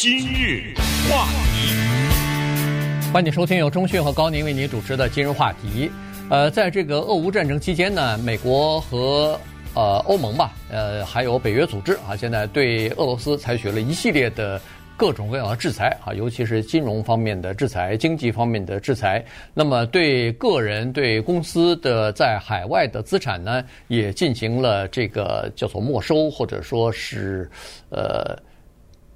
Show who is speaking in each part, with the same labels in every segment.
Speaker 1: 今日话题，
Speaker 2: 欢迎收听由中讯和高宁为您主持的今日话题。呃，在这个俄乌战争期间呢，美国和呃欧盟吧，呃还有北约组织啊，现在对俄罗斯采取了一系列的。各种各样的制裁啊，尤其是金融方面的制裁、经济方面的制裁。那么对个人、对公司的在海外的资产呢，也进行了这个叫做没收，或者说是呃，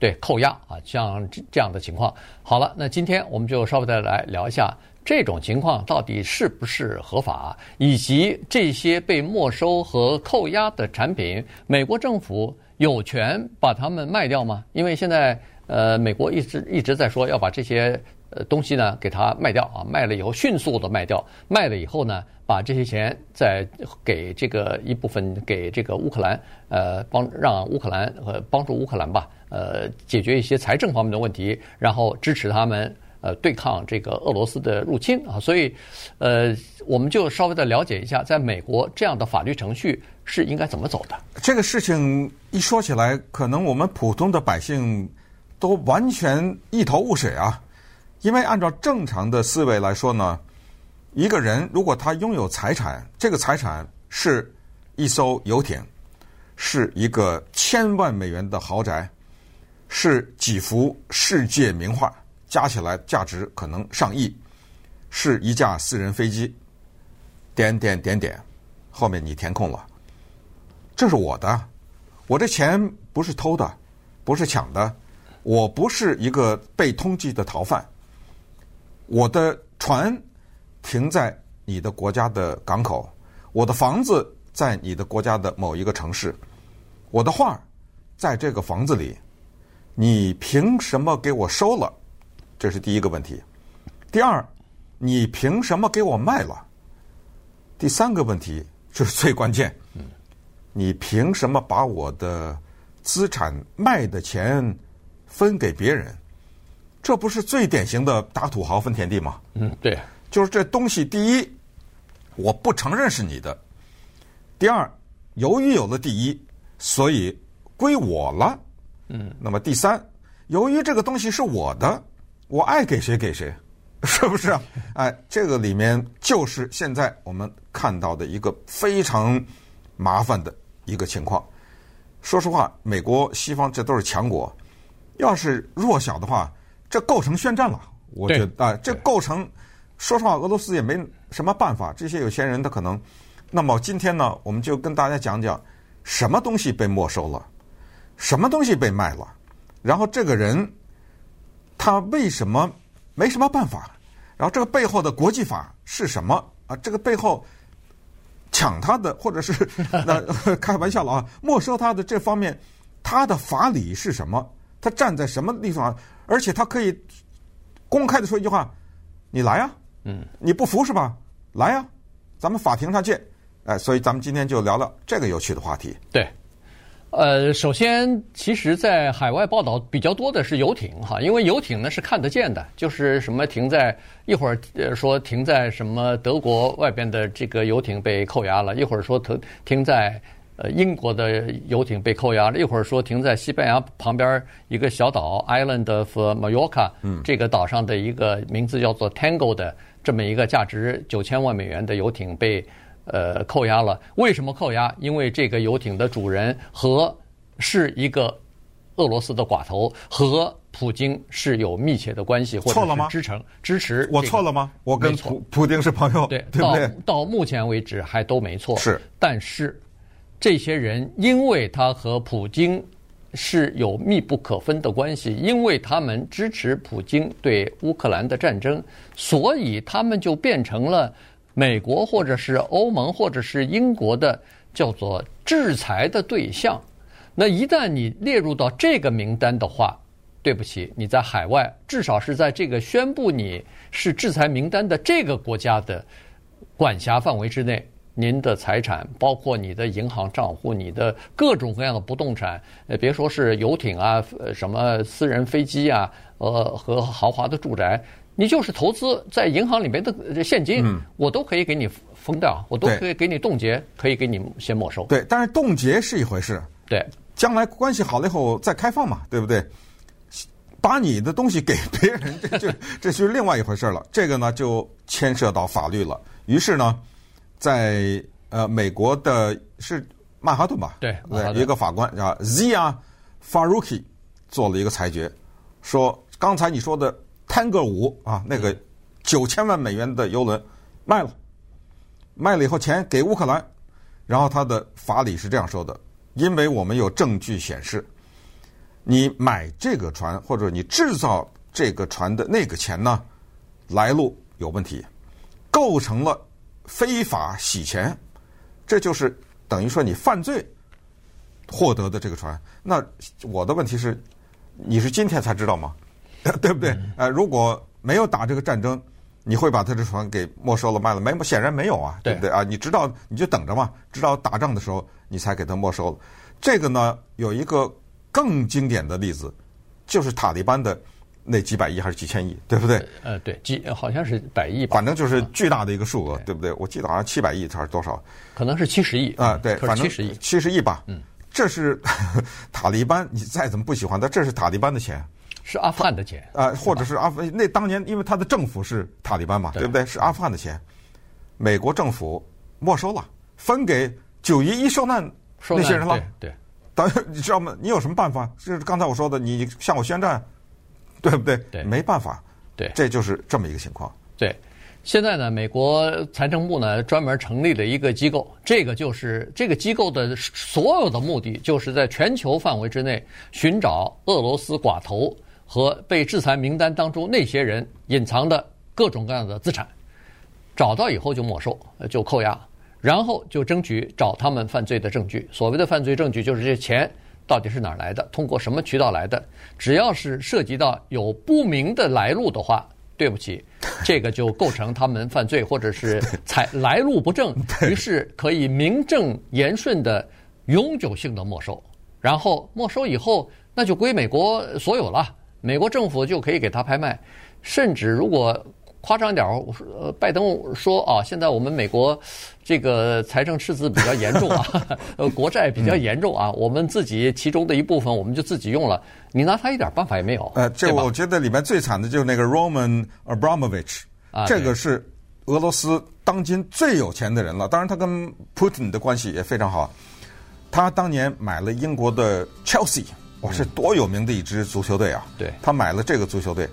Speaker 2: 对扣押啊，像这样的情况。好了，那今天我们就稍微再来聊一下这种情况到底是不是合法，以及这些被没收和扣押的产品，美国政府有权把它们卖掉吗？因为现在。呃，美国一直一直在说要把这些呃东西呢给它卖掉啊，卖了以后迅速的卖掉，卖了以后呢，把这些钱再给这个一部分给这个乌克兰，呃，帮让乌克兰和帮助乌克兰吧，呃，解决一些财政方面的问题，然后支持他们呃对抗这个俄罗斯的入侵啊，所以呃，我们就稍微的了解一下，在美国这样的法律程序是应该怎么走的。
Speaker 3: 这个事情一说起来，可能我们普通的百姓。都完全一头雾水啊！因为按照正常的思维来说呢，一个人如果他拥有财产，这个财产是一艘游艇，是一个千万美元的豪宅，是几幅世界名画，加起来价值可能上亿，是一架私人飞机，点点点点，后面你填空了，这是我的，我这钱不是偷的，不是抢的。我不是一个被通缉的逃犯，我的船停在你的国家的港口，我的房子在你的国家的某一个城市，我的画在这个房子里，你凭什么给我收了？这是第一个问题。第二，你凭什么给我卖了？第三个问题就是最关键，你凭什么把我的资产卖的钱？分给别人，这不是最典型的打土豪分田地吗？
Speaker 2: 嗯，对，
Speaker 3: 就是这东西。第一，我不承认是你的；第二，由于有了第一，所以归我了。嗯，那么第三，由于这个东西是我的，我爱给谁给谁，是不是啊？哎，这个里面就是现在我们看到的一个非常麻烦的一个情况。说实话，美国、西方这都是强国。要是弱小的话，这构成宣战了。我觉得啊，这构成，说实话，俄罗斯也没什么办法。这些有钱人他可能，那么今天呢，我们就跟大家讲讲，什么东西被没收了，什么东西被卖了，然后这个人他为什么没什么办法？然后这个背后的国际法是什么啊？这个背后抢他的，或者是那开玩笑了啊，没收他的这方面，他的法理是什么？他站在什么地方？而且他可以公开的说一句话：“你来呀，嗯，你不服是吧？来呀，咱们法庭上见。”哎，所以咱们今天就聊聊这个有趣的话题。
Speaker 2: 对，呃，首先，其实，在海外报道比较多的是游艇哈，因为游艇呢是看得见的，就是什么停在一会儿说停在什么德国外边的这个游艇被扣押了，一会儿说停停在。呃，英国的游艇被扣押了，一会儿说停在西班牙旁边一个小岛 Island of Mallorca，这个岛上的一个名字叫做 Tango 的这么一个价值九千万美元的游艇被呃扣押了。为什么扣押？因为这个游艇的主人和是一个俄罗斯的寡头，和普京是有密切的关系，或者是支撑支持。
Speaker 3: 我错了吗？我跟普普京是朋友，
Speaker 2: 对，
Speaker 3: 对不对？
Speaker 2: 到到目前为止还都没错。
Speaker 3: 是，
Speaker 2: 但是。这些人因为他和普京是有密不可分的关系，因为他们支持普京对乌克兰的战争，所以他们就变成了美国或者是欧盟或者是英国的叫做制裁的对象。那一旦你列入到这个名单的话，对不起，你在海外至少是在这个宣布你是制裁名单的这个国家的管辖范围之内。您的财产，包括你的银行账户、你的各种各样的不动产，呃，别说是游艇啊，呃，什么私人飞机啊，呃，和豪华的住宅，你就是投资在银行里面的现金，嗯、我都可以给你封掉，我都可以给你冻结，可以给你先没收。
Speaker 3: 对，但是冻结是一回事，
Speaker 2: 对，
Speaker 3: 将来关系好了以后再开放嘛，对不对？把你的东西给别人，这就这就是另外一回事了。这个呢，就牵涉到法律了。于是呢，在呃美国的是曼哈顿吧？
Speaker 2: 对，
Speaker 3: 一个法官啊，Zia Faruki 做了一个裁决，说刚才你说的 Tanger 五啊，那个九千万美元的游轮卖了，卖了以后钱给乌克兰，然后他的法理是这样说的：因为我们有证据显示。你买这个船或者你制造这个船的那个钱呢，来路有问题，构成了非法洗钱，这就是等于说你犯罪获得的这个船。那我的问题是，你是今天才知道吗？对不对？呃，如果没有打这个战争，你会把他这船给没收了卖了没？显然没有啊，对不对啊？你知道你就等着嘛，直到打仗的时候你才给他没收了。这个呢，有一个。更经典的例子，就是塔利班的那几百亿还是几千亿，对不对？
Speaker 2: 呃，对，几好像是百亿吧，
Speaker 3: 反正就是巨大的一个数额，对不对？我记得好像七百亿还是多少？
Speaker 2: 可能是七十亿
Speaker 3: 啊，对，反正
Speaker 2: 七十亿，
Speaker 3: 七十亿吧。嗯，这是 塔利班，你再怎么不喜欢他，这是塔利班的钱，
Speaker 2: 是阿富汗的钱
Speaker 3: 啊，或者是阿富那当年因为他的政府是塔利班嘛，对不对？是阿富汗的钱，美国政府没收了，分给九一一受难那些人了，
Speaker 2: 对。
Speaker 3: 当然，你知道吗？你有什么办法？就是刚才我说的，你向我宣战，对不对？
Speaker 2: 对，
Speaker 3: 没办法。
Speaker 2: 对，
Speaker 3: 这就是这么一个情况。
Speaker 2: 对，现在呢，美国财政部呢专门成立了一个机构，这个就是这个机构的所有的目的，就是在全球范围之内寻找俄罗斯寡头和被制裁名单当中那些人隐藏的各种各样的资产，找到以后就没收，就扣押。然后就争取找他们犯罪的证据。所谓的犯罪证据，就是这些钱到底是哪儿来的，通过什么渠道来的。只要是涉及到有不明的来路的话，对不起，这个就构成他们犯罪，或者是 财来路不正，于是可以名正言顺的永久性的没收。然后没收以后，那就归美国所有了，美国政府就可以给他拍卖，甚至如果。夸张点儿，呃，拜登说啊，现在我们美国这个财政赤字比较严重啊，呃，国债比较严重啊，我们自己其中的一部分我们就自己用了，你拿他一点办法也没有。
Speaker 3: 呃，这我觉得里面最惨的就是那个 Roman Abramovich，啊，这个是俄罗斯当今最有钱的人了，当然他跟 Putin 的关系也非常好。他当年买了英国的 Chelsea，哇，是多有名的一支足球队啊！
Speaker 2: 对，
Speaker 3: 他买了这个足球队。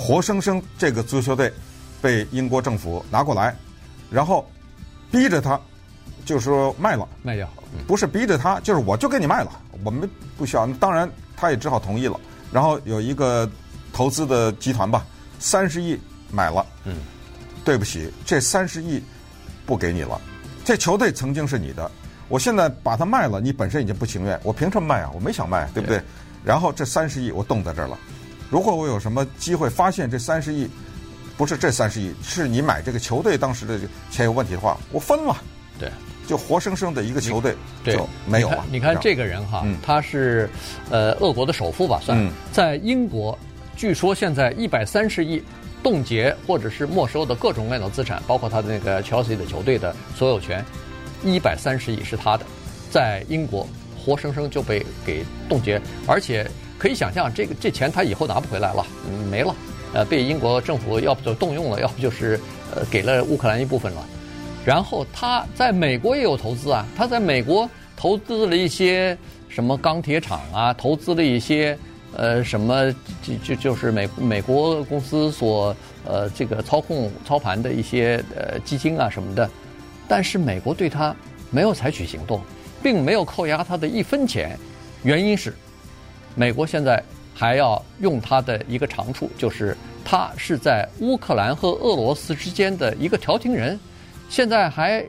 Speaker 3: 活生生这个足球队被英国政府拿过来，然后逼着他，就是说卖了，
Speaker 2: 卖掉，
Speaker 3: 不是逼着他，就是我就给你卖了，我们不需要。当然，他也只好同意了。然后有一个投资的集团吧，三十亿买了。嗯，对不起，这三十亿不给你了。这球队曾经是你的，我现在把它卖了，你本身已经不情愿，我凭什么卖啊？我没想卖，对不对？对。然后这三十亿我冻在这儿了。如果我有什么机会发现这三十亿不是这三十亿，是你买这个球队当时的钱有问题的话，我分了。
Speaker 2: 对，
Speaker 3: 就活生生的一个球队就没有了。
Speaker 2: 你看这个人哈，他是呃俄国的首富吧？算在英国，据说现在一百三十亿冻结或者是没收的各种各样的资产，包括他的那个 Chelsea 的球队的所有权，一百三十亿是他的，在英国活生生就被给冻结，而且。可以想象，这个这钱他以后拿不回来了，没了，呃，被英国政府要不就动用了，要不就是呃给了乌克兰一部分了。然后他在美国也有投资啊，他在美国投资了一些什么钢铁厂啊，投资了一些呃什么就就就是美美国公司所呃这个操控操盘的一些呃基金啊什么的，但是美国对他没有采取行动，并没有扣押他的一分钱，原因是。美国现在还要用他的一个长处，就是他是在乌克兰和俄罗斯之间的一个调停人。现在还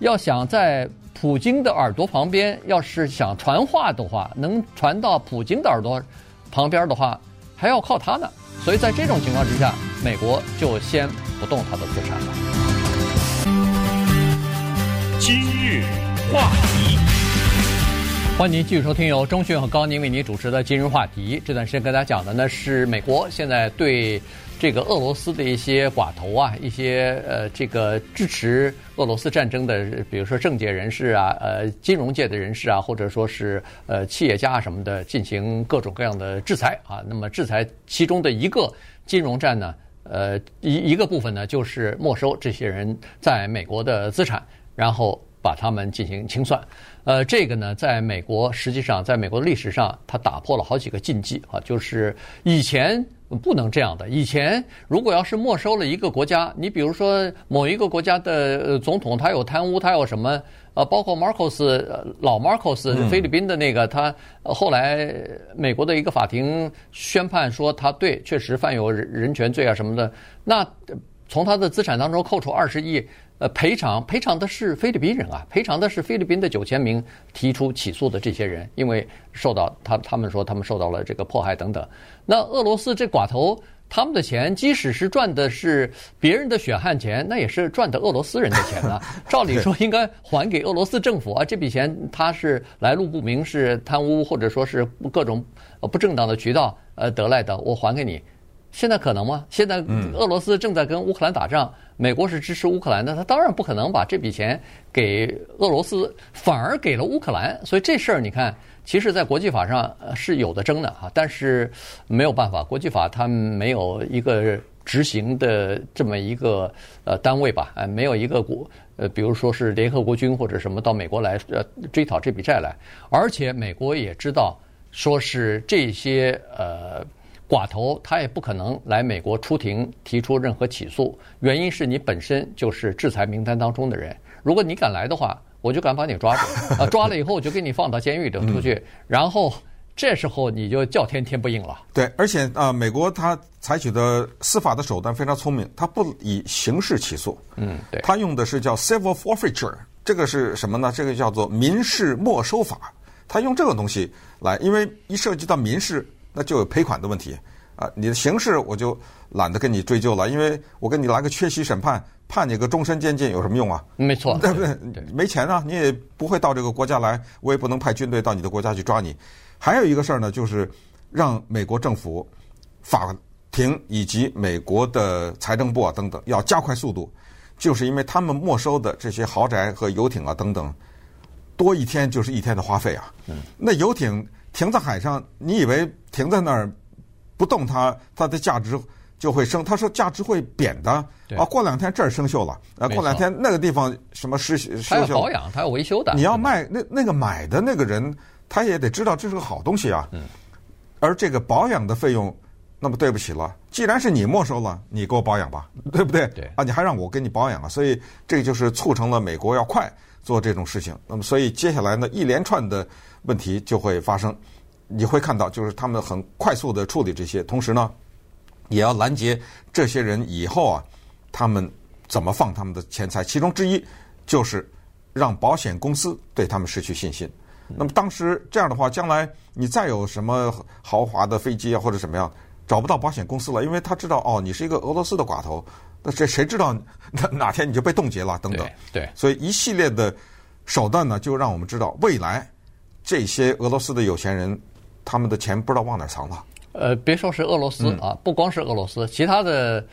Speaker 2: 要想在普京的耳朵旁边，要是想传话的话，能传到普京的耳朵旁边的话，还要靠他呢。所以在这种情况之下，美国就先不动他的资产了。
Speaker 1: 今日话题。
Speaker 2: 欢迎您继续收听由中讯和高宁为您主持的《今日话题》。这段时间跟大家讲的呢是美国现在对这个俄罗斯的一些寡头啊，一些呃这个支持俄罗斯战争的，比如说政界人士啊，呃金融界的人士啊，或者说是呃企业家什么的，进行各种各样的制裁啊。那么制裁其中的一个金融战呢，呃一一个部分呢就是没收这些人在美国的资产，然后把他们进行清算。呃，这个呢，在美国实际上，在美国的历史上，它打破了好几个禁忌啊，就是以前不能这样的。以前如果要是没收了一个国家，你比如说某一个国家的总统，他有贪污，他有什么？呃，包括马可斯老马可斯菲律宾的那个，他后来美国的一个法庭宣判说他对，确实犯有人人权罪啊什么的，那从他的资产当中扣除二十亿。呃，赔偿赔偿的是菲律宾人啊，赔偿的是菲律宾的九千名提出起诉的这些人，因为受到他他们说他们受到了这个迫害等等。那俄罗斯这寡头他们的钱，即使是赚的是别人的血汗钱，那也是赚的俄罗斯人的钱啊。照理说应该还给俄罗斯政府啊，这笔钱他是来路不明，是贪污或者说是各种不正当的渠道呃得来的，我还给你。现在可能吗？现在俄罗斯正在跟乌克兰打仗，美国是支持乌克兰的，他当然不可能把这笔钱给俄罗斯，反而给了乌克兰。所以这事儿你看，其实，在国际法上是有的争的哈，但是没有办法，国际法它没有一个执行的这么一个呃单位吧？呃，没有一个国呃，比如说是联合国军或者什么到美国来呃追讨这笔债来，而且美国也知道，说是这些呃。寡头他也不可能来美国出庭提出任何起诉，原因是你本身就是制裁名单当中的人。如果你敢来的话，我就敢把你抓住，啊，抓了以后我就给你放到监狱里头去，然后这时候你就叫天天不应了。
Speaker 3: 对，而且啊，美国他采取的司法的手段非常聪明，他不以刑事起诉，
Speaker 2: 嗯，对，
Speaker 3: 他用的是叫 civil forfeiture，这个是什么呢？这个叫做民事没收法，他用这个东西来，因为一涉及到民事。那就有赔款的问题啊！你的刑事我就懒得跟你追究了，因为我跟你来个缺席审判，判你个终身监禁有什么用啊？
Speaker 2: 没错，
Speaker 3: 对不对？没钱啊，你也不会到这个国家来，我也不能派军队到你的国家去抓你。还有一个事儿呢，就是让美国政府、法庭以及美国的财政部啊等等要加快速度，就是因为他们没收的这些豪宅和游艇啊等等，多一天就是一天的花费啊。嗯，那游艇。停在海上，你以为停在那儿不动它，它的价值就会升？他说价值会贬的啊！过两天这儿生锈了，啊，过两天那个地方什么失失锈？
Speaker 2: 还要保养，它要维修的。
Speaker 3: 你要卖那那个买的那个人，他也得知道这是个好东西啊。嗯。而这个保养的费用，那么对不起了，既然是你没收了，你给我保养吧，对不对？
Speaker 2: 对。
Speaker 3: 啊，你还让我给你保养啊？所以这个就是促成了美国要快做这种事情。那么，所以接下来呢，一连串的。问题就会发生，你会看到，就是他们很快速的处理这些，同时呢，也要拦截这些人以后啊，他们怎么放他们的钱财？其中之一就是让保险公司对他们失去信心。那么当时这样的话，将来你再有什么豪华的飞机啊或者什么样，找不到保险公司了，因为他知道哦，你是一个俄罗斯的寡头，那这谁知道哪哪天你就被冻结了等等。
Speaker 2: 对，对，
Speaker 3: 所以一系列的手段呢，就让我们知道未来。这些俄罗斯的有钱人，他们的钱不知道往哪藏了。
Speaker 2: 呃，别说是俄罗斯啊，不光是俄罗斯，其他的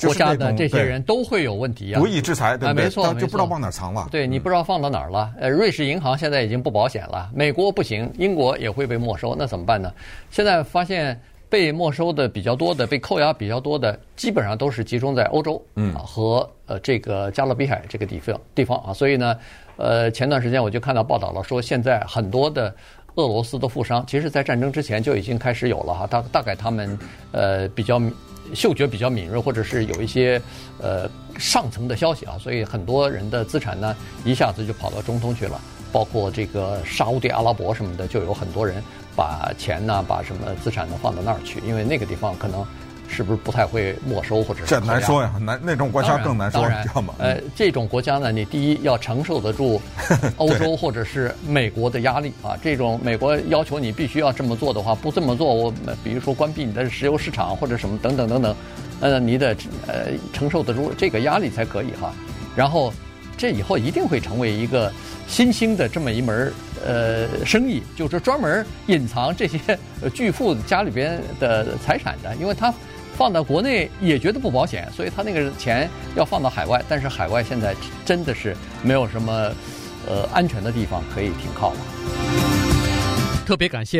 Speaker 2: 国家的这些人都会有问题啊。
Speaker 3: 不义之财，对不对？
Speaker 2: 没错，
Speaker 3: 就不知道往哪藏了。
Speaker 2: 对，你不知道放到哪儿了。呃，瑞士银行现在已经不保险了，美国不行，英国也会被没收，那怎么办呢？现在发现被没收的比较多的，被扣押比较多的，基本上都是集中在欧洲，嗯，和呃这个加勒比海这个地方地方啊，所以呢。呃，前段时间我就看到报道了，说现在很多的俄罗斯的富商，其实在战争之前就已经开始有了哈，大大概他们呃比较嗅觉比较敏锐，或者是有一些呃上层的消息啊，所以很多人的资产呢一下子就跑到中东去了，包括这个沙乌地阿拉伯什么的，就有很多人把钱呢，把什么资产呢放到那儿去，因为那个地方可能。是不是不太会没收或者是？
Speaker 3: 这难说呀，难那种国家更
Speaker 2: 难说，
Speaker 3: 知道吗？
Speaker 2: 呃，这种国家呢，你第一要承受得住欧洲或者是美国的压力啊。这种美国要求你必须要这么做的话，不这么做，我比如说关闭你的石油市场或者什么等等等等，呃，你得呃承受得住这个压力才可以哈。然后这以后一定会成为一个新兴的这么一门呃生意，就是专门隐藏这些巨富家里边的财产的，因为他放到国内也觉得不保险，所以他那个钱要放到海外，但是海外现在真的是没有什么呃安全的地方可以停靠了。
Speaker 1: 特别感谢。